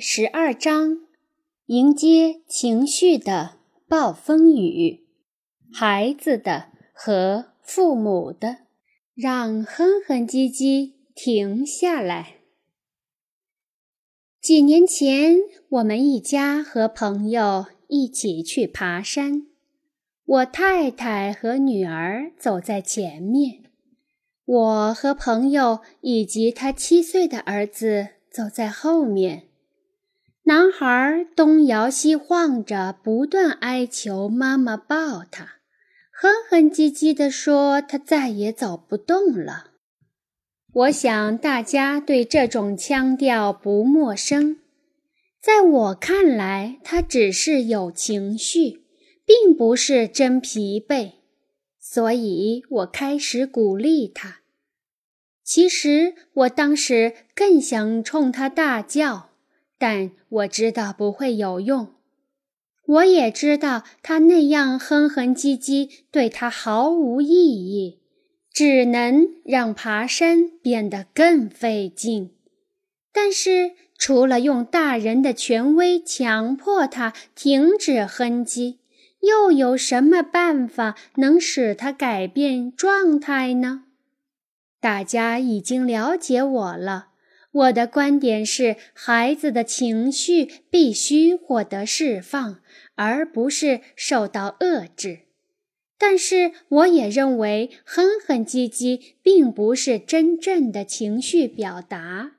十二章：迎接情绪的暴风雨，孩子的和父母的，让哼哼唧唧停下来。几年前，我们一家和朋友一起去爬山，我太太和女儿走在前面，我和朋友以及他七岁的儿子。走在后面，男孩东摇西晃着，不断哀求妈妈抱他，哼哼唧唧地说：“他再也走不动了。”我想大家对这种腔调不陌生。在我看来，他只是有情绪，并不是真疲惫，所以我开始鼓励他。其实我当时更想冲他大叫，但我知道不会有用。我也知道他那样哼哼唧唧对他毫无意义，只能让爬山变得更费劲。但是除了用大人的权威强迫他停止哼唧，又有什么办法能使他改变状态呢？大家已经了解我了。我的观点是，孩子的情绪必须获得释放，而不是受到遏制。但是，我也认为哼哼唧唧并不是真正的情绪表达，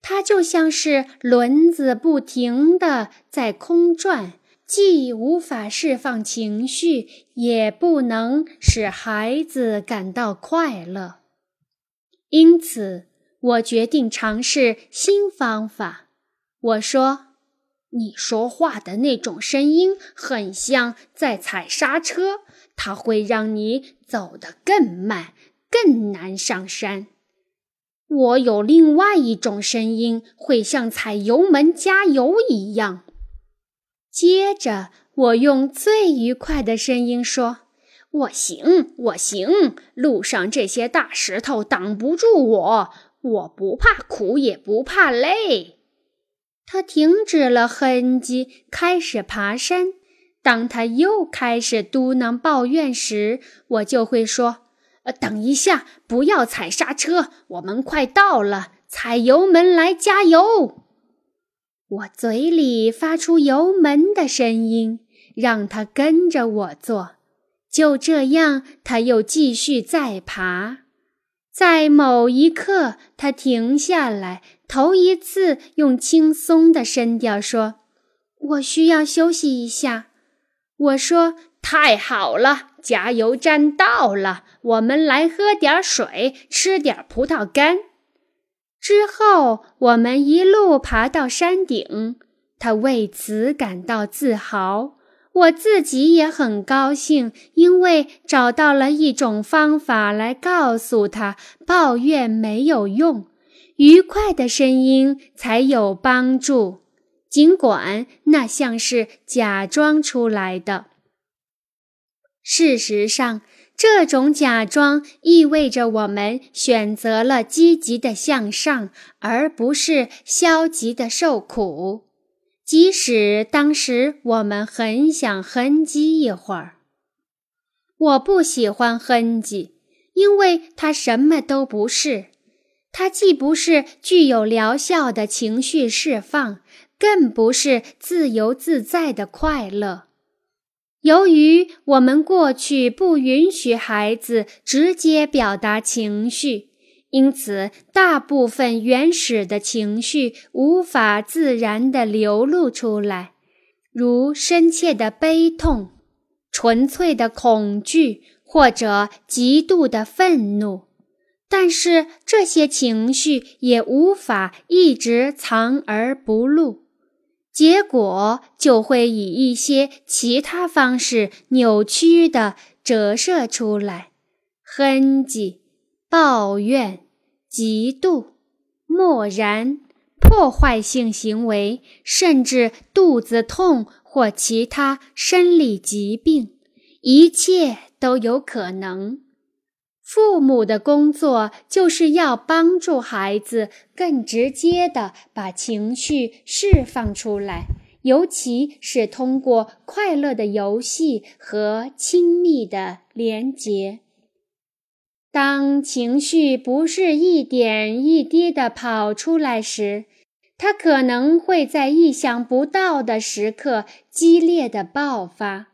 它就像是轮子不停地在空转，既无法释放情绪，也不能使孩子感到快乐。因此，我决定尝试新方法。我说：“你说话的那种声音很像在踩刹车，它会让你走得更慢，更难上山。”我有另外一种声音，会像踩油门加油一样。接着，我用最愉快的声音说。我行，我行。路上这些大石头挡不住我，我不怕苦，也不怕累。他停止了哼唧，开始爬山。当他又开始嘟囔抱怨时，我就会说：“呃，等一下，不要踩刹车，我们快到了，踩油门来加油。”我嘴里发出油门的声音，让他跟着我做。就这样，他又继续再爬。在某一刻，他停下来，头一次用轻松的声调说：“我需要休息一下。”我说：“太好了，加油站到了，我们来喝点水，吃点葡萄干。”之后，我们一路爬到山顶，他为此感到自豪。我自己也很高兴，因为找到了一种方法来告诉他抱怨没有用，愉快的声音才有帮助，尽管那像是假装出来的。事实上，这种假装意味着我们选择了积极的向上，而不是消极的受苦。即使当时我们很想哼唧一会儿，我不喜欢哼唧，因为它什么都不是。它既不是具有疗效的情绪释放，更不是自由自在的快乐。由于我们过去不允许孩子直接表达情绪。因此，大部分原始的情绪无法自然地流露出来，如深切的悲痛、纯粹的恐惧或者极度的愤怒。但是，这些情绪也无法一直藏而不露，结果就会以一些其他方式扭曲地折射出来，哼唧。抱怨、嫉妒、漠然、破坏性行为，甚至肚子痛或其他生理疾病，一切都有可能。父母的工作就是要帮助孩子更直接地把情绪释放出来，尤其是通过快乐的游戏和亲密的连结。当情绪不是一点一滴地跑出来时，它可能会在意想不到的时刻激烈的爆发。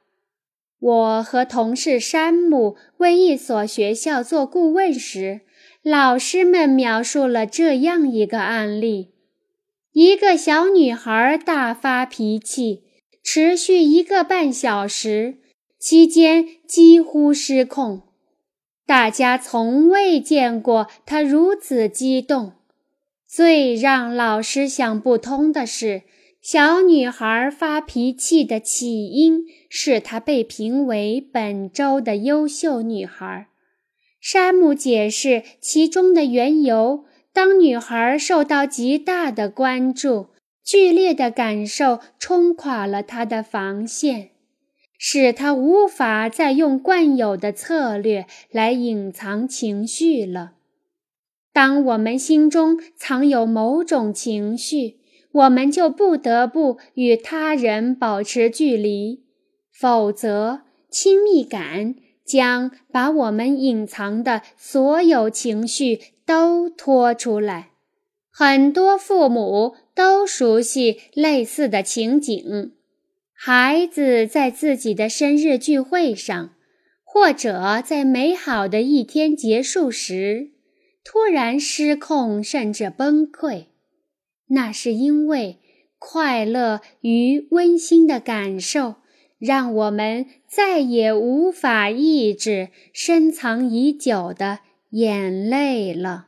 我和同事山姆为一所学校做顾问时，老师们描述了这样一个案例：一个小女孩大发脾气，持续一个半小时，期间几乎失控。大家从未见过她如此激动。最让老师想不通的是，小女孩发脾气的起因是她被评为本周的优秀女孩。山姆解释其中的缘由：当女孩受到极大的关注，剧烈的感受冲垮了她的防线。使他无法再用惯有的策略来隐藏情绪了。当我们心中藏有某种情绪，我们就不得不与他人保持距离，否则亲密感将把我们隐藏的所有情绪都拖出来。很多父母都熟悉类似的情景。孩子在自己的生日聚会上，或者在美好的一天结束时，突然失控甚至崩溃，那是因为快乐与温馨的感受让我们再也无法抑制深藏已久的眼泪了。